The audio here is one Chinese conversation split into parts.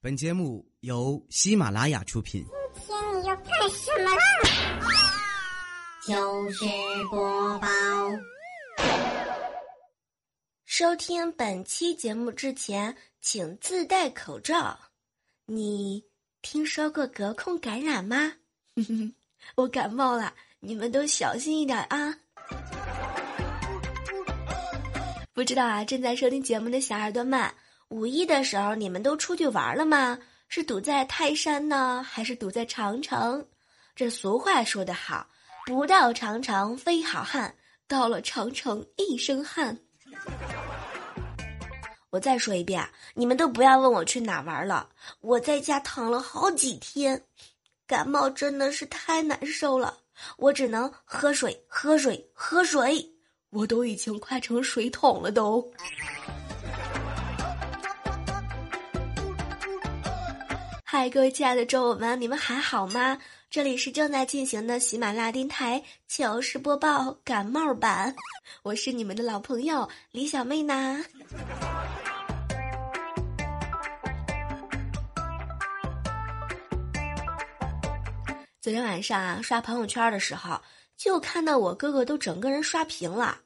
本节目由喜马拉雅出品。今天你要干什么啦？就是播报。收听本期节目之前，请自带口罩。你听说过隔空感染吗？我感冒了，你们都小心一点啊！不知道啊，正在收听节目的小耳朵们。五一的时候，你们都出去玩了吗？是堵在泰山呢，还是堵在长城？这俗话说得好，不到长城非好汉，到了长城一身汗。我再说一遍，你们都不要问我去哪玩了，我在家躺了好几天，感冒真的是太难受了，我只能喝水，喝水，喝水，我都已经快成水桶了都。嗨，各位亲爱的周友们，你们还好吗？这里是正在进行的喜马拉雅电台糗事播报感冒版，我是你们的老朋友李小妹呢。昨天晚上啊，刷朋友圈的时候，就看到我哥哥都整个人刷屏了，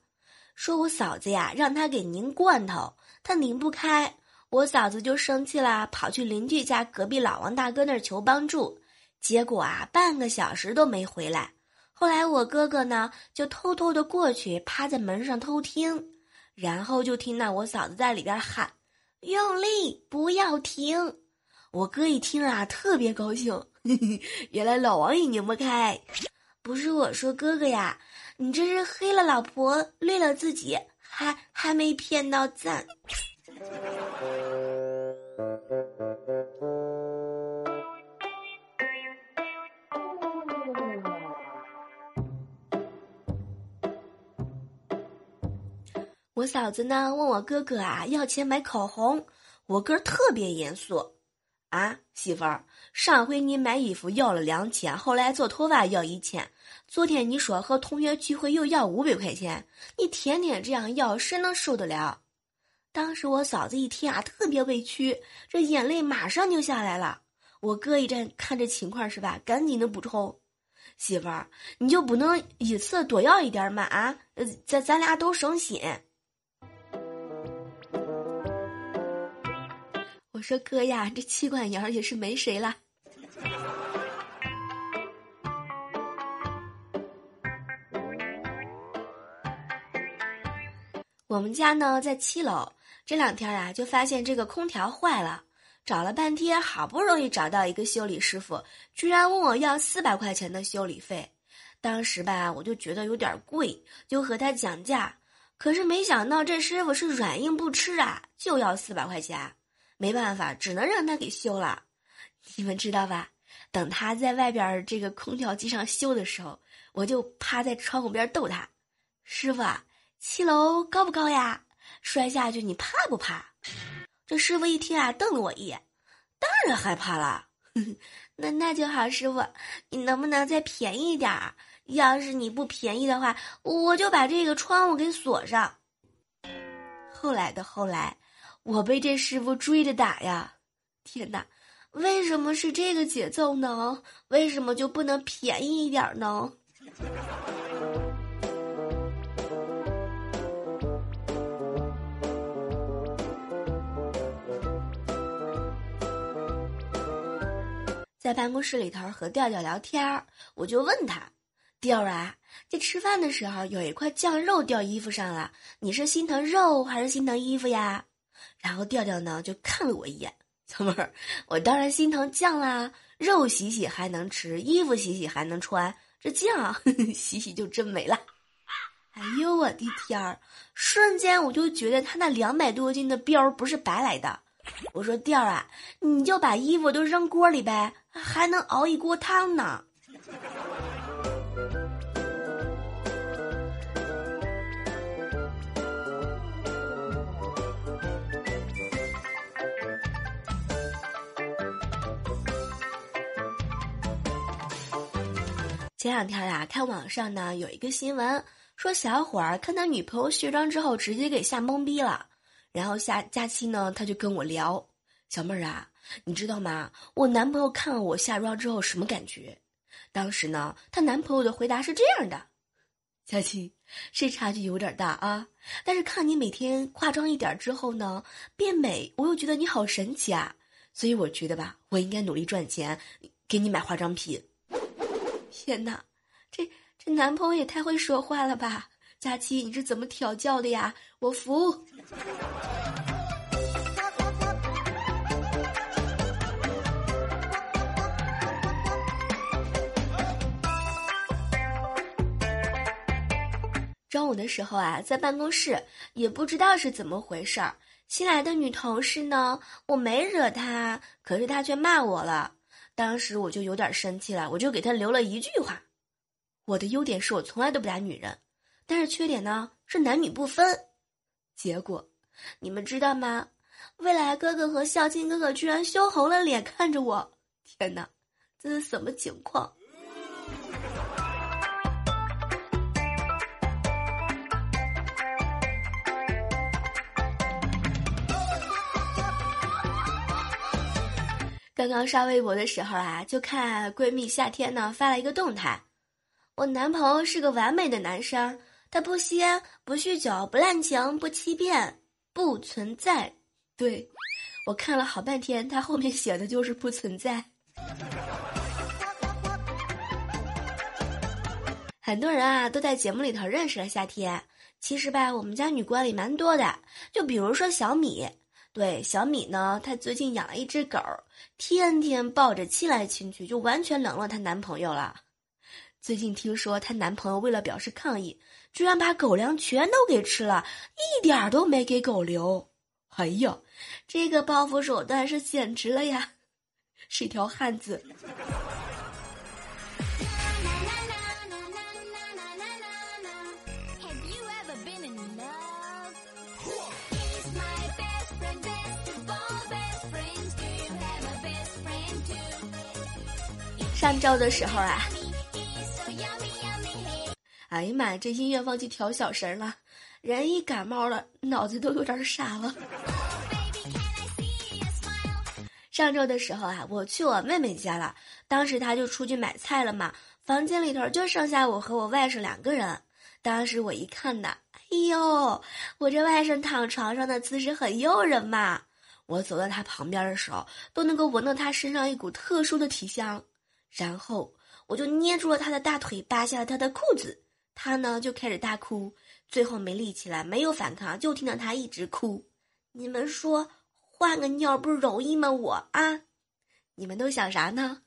说我嫂子呀让他给拧罐头，他拧不开。我嫂子就生气了，跑去邻居家隔壁老王大哥那儿求帮助，结果啊，半个小时都没回来。后来我哥哥呢，就偷偷的过去，趴在门上偷听，然后就听到我嫂子在里边喊：“用力，不要停。”我哥一听啊，特别高兴，原来老王也拧不开。不是我说哥哥呀，你这是黑了老婆，绿了自己，还还没骗到赞。我嫂子呢问我哥哥啊要钱买口红，我哥特别严肃，啊媳妇儿，上回你买衣服要了两千，后来做头发要一千，昨天你说和同学聚会又要五百块钱，你天天这样要，谁能受得了？当时我嫂子一听啊，特别委屈，这眼泪马上就下来了。我哥一阵看这情况是吧，赶紧的补充：“媳妇儿，你就不能一次多要一点吗？啊，呃，咱咱俩都省心。”我说哥呀，这妻管严也是没谁了。我们家呢在七楼。这两天啊，就发现这个空调坏了，找了半天，好不容易找到一个修理师傅，居然问我要四百块钱的修理费。当时吧，我就觉得有点贵，就和他讲价。可是没想到这师傅是软硬不吃啊，就要四百块钱。没办法，只能让他给修了。你们知道吧？等他在外边这个空调机上修的时候，我就趴在窗户边逗他：“师傅啊，七楼高不高呀？”摔下去你怕不怕？这师傅一听啊，瞪了我一眼，当然害怕了。那那就好，师傅，你能不能再便宜点儿？要是你不便宜的话，我就把这个窗户给锁上。后来的后来，我被这师傅追着打呀！天哪，为什么是这个节奏呢？为什么就不能便宜一点呢？在办公室里头和调调聊天儿，我就问他：“调儿啊，这吃饭的时候有一块酱肉掉衣服上了，你是心疼肉还是心疼衣服呀？”然后调调呢就看了我一眼：“小妹儿，我当然心疼酱啦，肉洗洗还能吃，衣服洗洗还能穿，这酱 洗洗就真没了。”哎呦我的天儿！瞬间我就觉得他那两百多斤的膘不是白来的。我说调儿啊，你就把衣服都扔锅里呗。还能熬一锅汤呢。前两天啊，看网上呢有一个新闻，说小伙儿看他女朋友卸妆之后，直接给吓懵逼了。然后下假期呢，他就跟我聊。小妹儿啊，你知道吗？我男朋友看了我下妆之后什么感觉？当时呢，她男朋友的回答是这样的：佳琪，是差距有点大啊，但是看你每天化妆一点之后呢，变美，我又觉得你好神奇啊，所以我觉得吧，我应该努力赚钱，给你买化妆品。天哪，这这男朋友也太会说话了吧！佳期，你是怎么调教的呀？我服。中午的时候啊，在办公室也不知道是怎么回事儿，新来的女同事呢，我没惹她，可是她却骂我了。当时我就有点生气了，我就给她留了一句话：我的优点是我从来都不打女人。但是缺点呢是男女不分，结果你们知道吗？未来哥哥和孝敬哥哥居然羞红了脸看着我，天哪，这是什么情况？刚刚刷微博的时候啊，就看闺蜜夏天呢发了一个动态，我男朋友是个完美的男生。他不吸烟，不酗酒，不滥情，不欺骗，不存在。对，我看了好半天，他后面写的就是不存在。很多人啊都在节目里头认识了夏天。其实吧，我们家女管理蛮多的。就比如说小米，对小米呢，她最近养了一只狗，天天抱着亲来亲去，就完全冷落她男朋友了。最近听说她男朋友为了表示抗议。居然把狗粮全都给吃了，一点都没给狗留。哎呀，这个报复手段是简直了呀！是一条汉子。上周的时候啊。哎呀妈呀，这音乐忘记调小声了，人一感冒了，脑子都有点傻了。上周的时候啊，我去我妹妹家了，当时她就出去买菜了嘛，房间里头就剩下我和我外甥两个人。当时我一看呐，哎呦，我这外甥躺床上的姿势很诱人嘛。我走到他旁边的时候，都能够闻到他身上一股特殊的体香，然后我就捏住了他的大腿，扒下了他的裤子。他呢就开始大哭，最后没力气了，没有反抗，就听到他一直哭。你们说换个尿不容易吗？我啊，你们都想啥呢？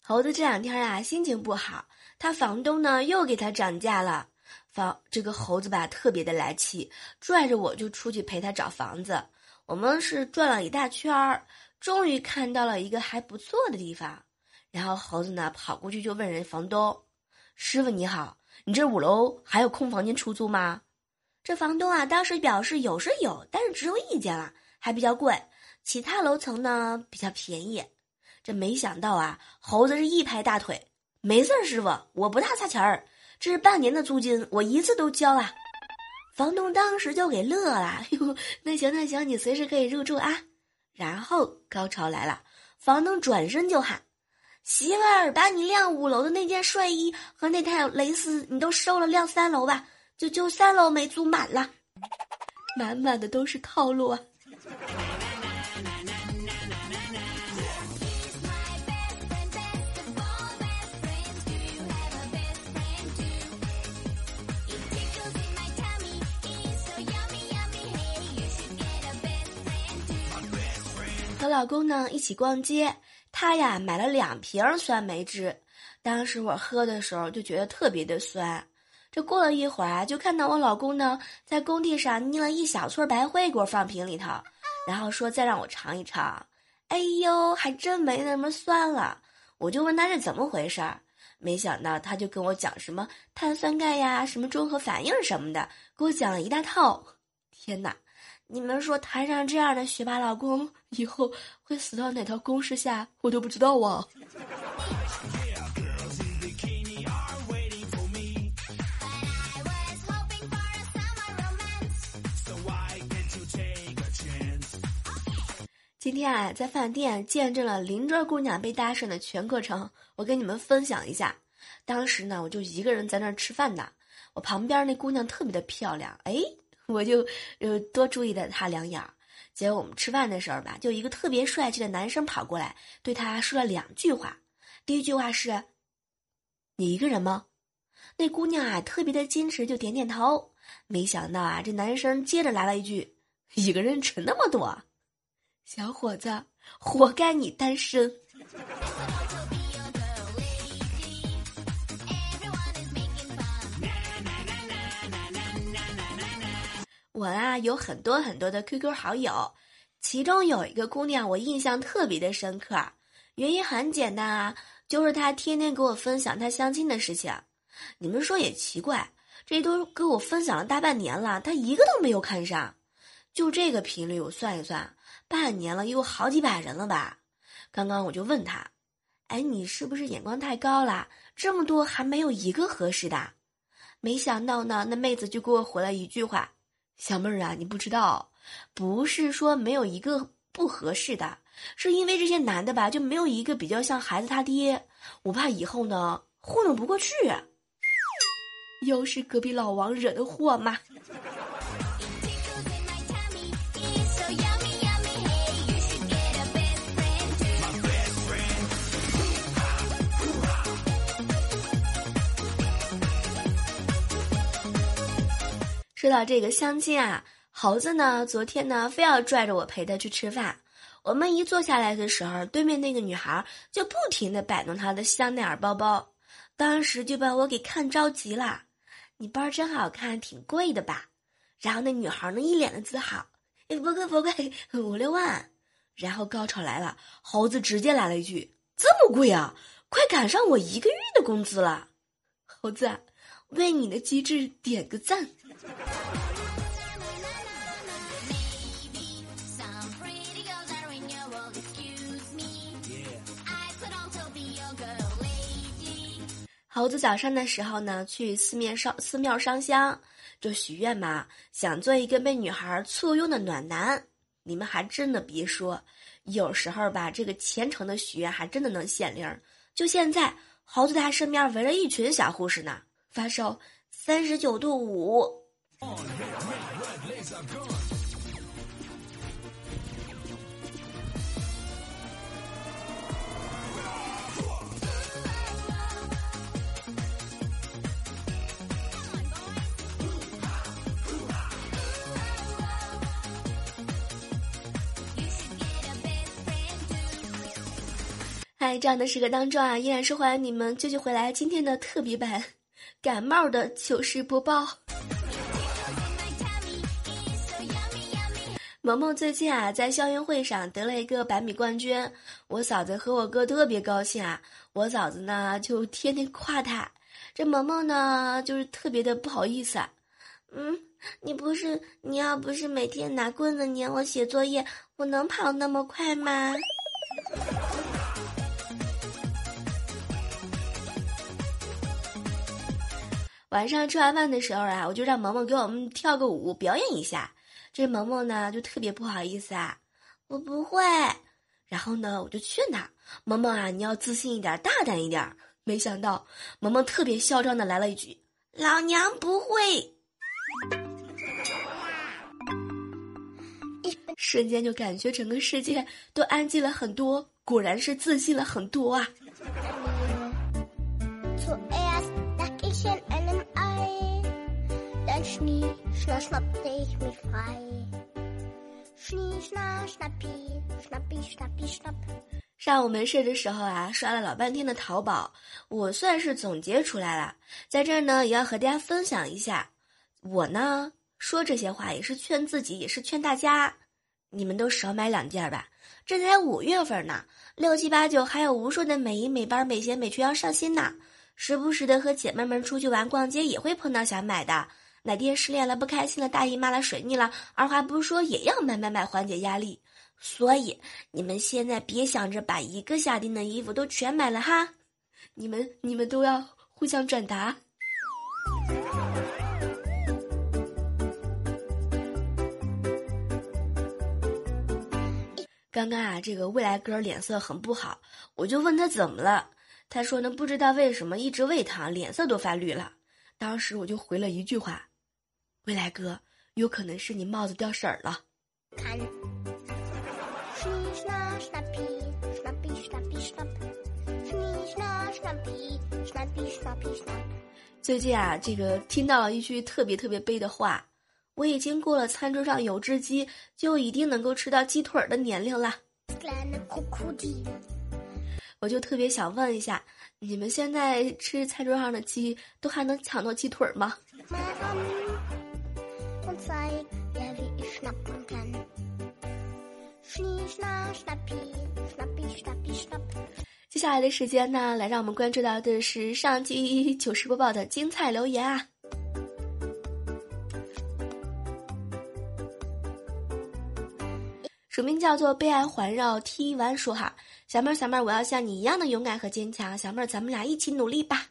猴子这两天啊心情不好，他房东呢又给他涨价了。房这个猴子吧，特别的来气，拽着我就出去陪他找房子。我们是转了一大圈儿，终于看到了一个还不错的地方。然后猴子呢跑过去就问人房东：“师傅你好，你这五楼还有空房间出租吗？”这房东啊当时表示有是有，但是只有一间了，还比较贵，其他楼层呢比较便宜。这没想到啊，猴子是一拍大腿：“没事儿，师傅，我不大差钱儿。”这是半年的租金，我一次都交啊！房东当时就给乐了，哎呦，那行那行，你随时可以入住啊！然后高潮来了，房东转身就喊：“媳妇儿，把你晾五楼的那件睡衣和那套蕾丝，你都收了，晾三楼吧，就就三楼没租满了，满满的都是套路啊！”和老公呢一起逛街，他呀买了两瓶酸梅汁。当时我喝的时候就觉得特别的酸。这过了一会儿啊，就看到我老公呢在工地上捏了一小撮白灰给我放瓶里头，然后说再让我尝一尝。哎呦，还真没那么酸了。我就问他是怎么回事儿，没想到他就跟我讲什么碳酸钙呀、什么中和反应什么的，给我讲了一大套。天哪！你们说摊上这样的学霸老公，以后会死到哪条公式下，我都不知道啊。今天啊，在饭店见证了邻桌姑娘被搭讪的全过程，我跟你们分享一下。当时呢，我就一个人在那儿吃饭呢，我旁边那姑娘特别的漂亮，哎，我就呃多注意了他两眼儿。结果我们吃饭的时候吧，就一个特别帅气的男生跑过来，对他说了两句话。第一句话是：“你一个人吗？”那姑娘啊，特别的矜持，就点点头。没想到啊，这男生接着来了一句：“一个人吃那么多。”小伙子，活该你单身。我啊有很多很多的 QQ 好友，其中有一个姑娘我印象特别的深刻，原因很简单啊，就是她天天给我分享她相亲的事情。你们说也奇怪，这都给我分享了大半年了，她一个都没有看上。就这个频率，我算一算。半年了，有好几百人了吧？刚刚我就问他：“哎，你是不是眼光太高了？这么多还没有一个合适的？”没想到呢，那妹子就给我回了一句话：“小妹儿啊，你不知道，不是说没有一个不合适的，是因为这些男的吧，就没有一个比较像孩子他爹，我怕以后呢糊弄不过去。”又是隔壁老王惹的祸嘛？说到这个相亲啊，猴子呢，昨天呢，非要拽着我陪他去吃饭。我们一坐下来的时候，对面那个女孩就不停的摆弄她的香奈儿包包，当时就把我给看着急了。你包真好看，挺贵的吧？然后那女孩呢，一脸的自豪，不贵不贵，五六万。然后高潮来了，猴子直接来了一句：“这么贵啊，快赶上我一个月的工资了。”猴子，为你的机智点个赞。猴子早上的时候呢，去寺庙上寺庙上香，就许愿嘛，想做一个被女孩簇拥的暖男。你们还真的别说，有时候吧，这个虔诚的许愿还真的能显灵。就现在，猴子他身边围了一群小护士呢，发烧三十九度五。在这样的时刻当中啊，依然是欢迎你们继续回来今天的特别版，感冒的糗事播报。萌萌最近啊，在校运会上得了一个百米冠军，我嫂子和我哥特别高兴啊。我嫂子呢，就天天夸他，这萌萌呢，就是特别的不好意思啊。嗯，你不是你要不是每天拿棍子撵我写作业，我能跑那么快吗？晚上吃完饭的时候啊，我就让萌萌给我们跳个舞表演一下。这萌萌呢就特别不好意思啊，我不会。然后呢，我就劝他，萌萌啊，你要自信一点，大胆一点。没想到萌萌特别嚣张的来了一句：“老娘不会。”瞬间就感觉整个世界都安静了很多，果然是自信了很多啊。上午没事的时候啊，刷了老半天的淘宝，我算是总结出来了，在这儿呢也要和大家分享一下。我呢说这些话也是劝自己，也是劝大家，你们都少买两件吧。这才五月份呢，六七八九还有无数的美衣美包美鞋美裙要上新呢。时不时的和姐妹们出去玩逛街，也会碰到想买的。哪天失恋了不开心了，大姨妈了水逆了，二话不说也要买买买缓解压力。所以你们现在别想着把一个夏天的衣服都全买了哈，你们你们都要互相转达。刚刚啊，这个未来哥脸色很不好，我就问他怎么了，他说呢，不知道为什么一直胃疼，脸色都发绿了。当时我就回了一句话：“未来哥，有可能是你帽子掉色儿了。”看。最近啊，这个听到了一句特别特别悲的话，我已经过了餐桌上有只鸡就一定能够吃到鸡腿的年龄了。我就特别想问一下，你们现在吃餐桌上的鸡都还能抢到鸡腿吗？接下来的时间呢，来让我们关注到的是上期糗事播报的精彩留言啊！署名叫做被爱环绕 T 完说哈，小妹儿小妹儿，我要像你一样的勇敢和坚强，小妹儿咱们俩一起努力吧！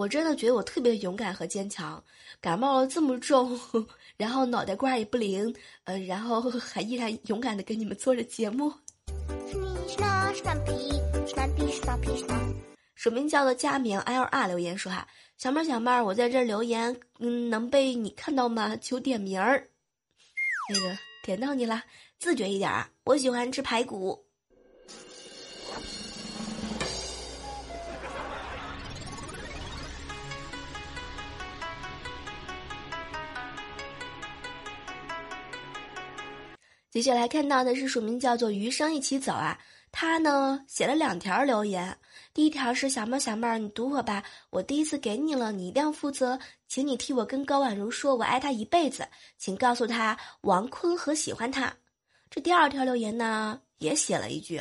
我真的觉得我特别勇敢和坚强，感冒了这么重，然后脑袋瓜也不灵，呃，然后 还依然勇敢的跟你们做着节目。署名叫做佳明 L R 留言说哈，小妹儿小妹儿，我在这留言，嗯，能被你看到吗？求点名儿。那个点到你了，自觉一点啊！我喜欢吃排骨。接下来看到的是署名叫做“余生一起走”啊，他呢写了两条留言。第一条是小妹儿小妹儿，你读我吧，我第一次给你了，你一定要负责，请你替我跟高婉如说，我爱她一辈子，请告诉她王坤和喜欢她。这第二条留言呢也写了一句：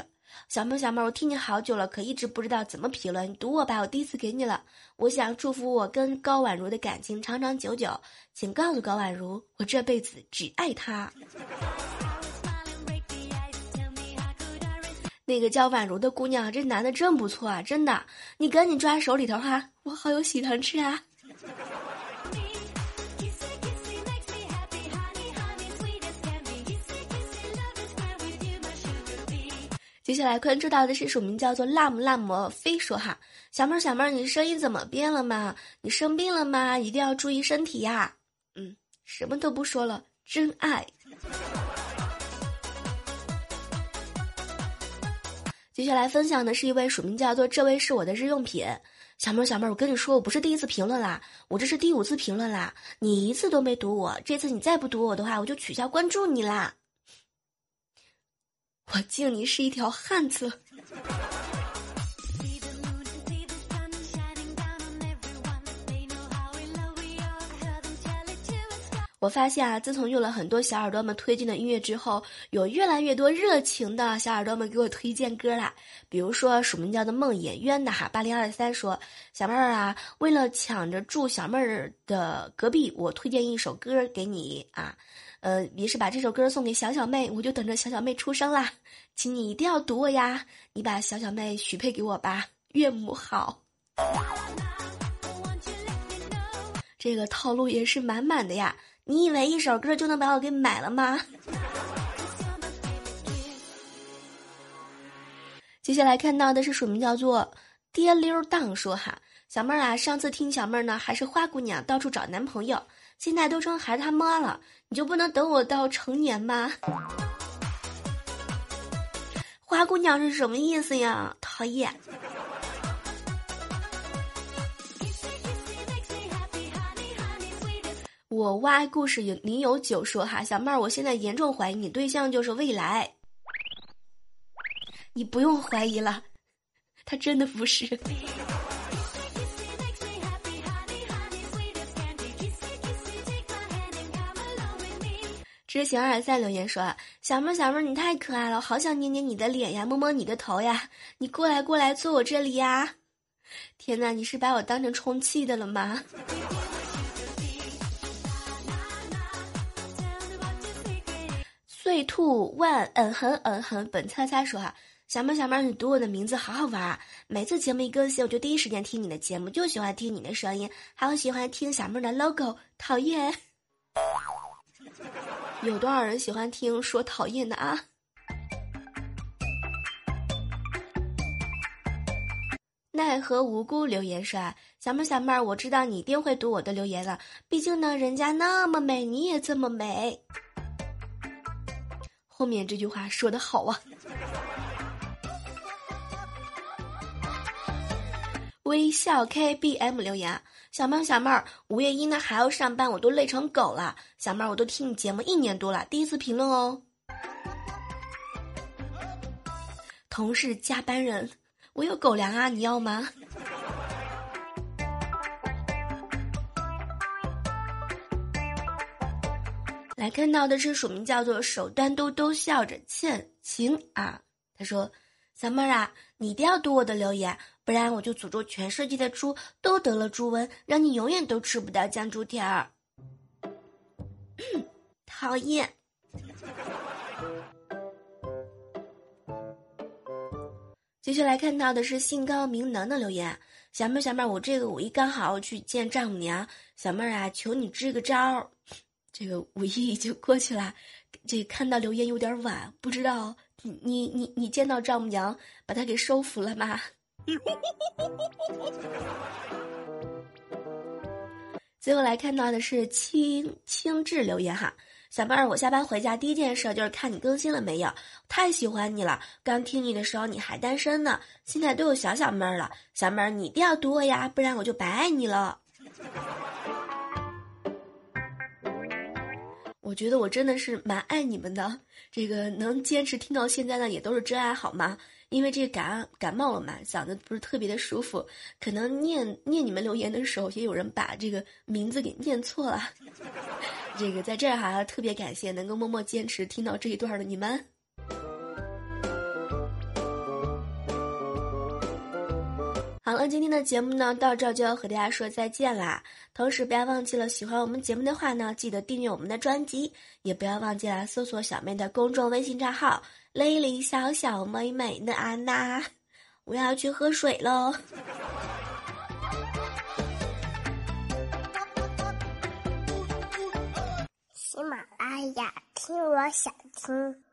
小妹儿小妹儿，我听你好久了，可一直不知道怎么评论，你读我吧，我第一次给你了，我想祝福我跟高婉如的感情长长久久，请告诉高婉如，我这辈子只爱她。那个叫婉如的姑娘，这男的真不错啊，真的，你赶紧抓手里头哈，我好有喜糖吃啊。接下来关注到的是署名叫做辣姆辣姆飞说哈，小妹儿小妹儿，你声音怎么变了吗？你生病了吗？一定要注意身体呀。嗯，什么都不说了，真爱。接下来分享的是一位署名叫做“这位是我的日用品”小妹儿，小妹儿，我跟你说，我不是第一次评论啦，我这是第五次评论啦，你一次都没读我，这次你再不读我的话，我就取消关注你啦。我敬你是一条汉子。我发现啊，自从用了很多小耳朵们推荐的音乐之后，有越来越多热情的小耳朵们给我推荐歌啦。比如说署名叫做梦魇冤的哈八零二三说，小妹儿啊，为了抢着住小妹儿的隔壁，我推荐一首歌给你啊，呃，于是把这首歌送给小小妹，我就等着小小妹出生啦，请你一定要读我呀，你把小小妹许配给我吧，岳母好。这个套路也是满满的呀。你以为一首歌就能把我给买了吗？接下来看到的是署名叫做“爹溜荡”说哈，小妹儿啊，上次听小妹儿呢还是花姑娘，到处找男朋友，现在都成孩子他妈了，你就不能等我到成年吗？花姑娘是什么意思呀？讨厌。我挖故事有你有九说哈，小妹儿，我现在严重怀疑你对象就是未来。你不用怀疑了，他真的不是。知行二三留言说，小妹儿，小妹儿，你太可爱了，我好想捏捏你的脸呀，摸摸你的头呀，你过来过来坐我这里呀。天哪，你是把我当成充气的了吗？Two one，嗯哼嗯哼，本猜猜说哈，小妹小妹，你读我的名字好好玩啊，每次节目一更新，我就第一时间听你的节目，就喜欢听你的声音，还有喜欢听小妹的 logo，讨厌。有多少人喜欢听说讨厌的啊？奈何无辜留言说啊：“小妹，小妹，我知道你一定会读我的留言的，毕竟呢，人家那么美，你也这么美。”后面这句话说的好啊！微笑 KBM 留言：小妹儿，小妹儿，五月一呢还要上班，我都累成狗了。小妹儿，我都听你节目一年多了，第一次评论哦。同事加班人。我有狗粮啊，你要吗？来看到的是署名叫做“手端兜兜笑着欠情”啊，他说：“小妹儿啊，你一定要读我的留言，不然我就诅咒全世界的猪都得了猪瘟，让你永远都吃不到酱猪蹄儿。”讨厌。接下来看到的是姓高明能的留言，小妹儿小妹儿，我这个五一刚好去见丈母娘，小妹儿啊，求你支个招儿。这个五一已经过去了，这看到留言有点晚，不知道你你你你见到丈母娘把她给收服了吗？最后来看到的是清清志留言哈。小妹儿，我下班回家第一件事就是看你更新了没有，太喜欢你了。刚听你的时候你还单身呢，现在都有小小妹儿了。小妹儿，你一定要读我呀，不然我就白爱你了。我觉得我真的是蛮爱你们的，这个能坚持听到现在呢，也都是真爱，好吗？因为这个感感冒了嘛，嗓子不是特别的舒服，可能念念你们留言的时候，也有人把这个名字给念错了。这个在这儿哈特别感谢能够默默坚持听到这一段的你们。好了，今天的节目呢到这就要和大家说再见啦。同时不要忘记了，喜欢我们节目的话呢，记得订阅我们的专辑，也不要忘记了搜索小妹的公众微信账号“雷雷小小妹妹的安娜”。我要去喝水喽。喜马拉雅，听我想听。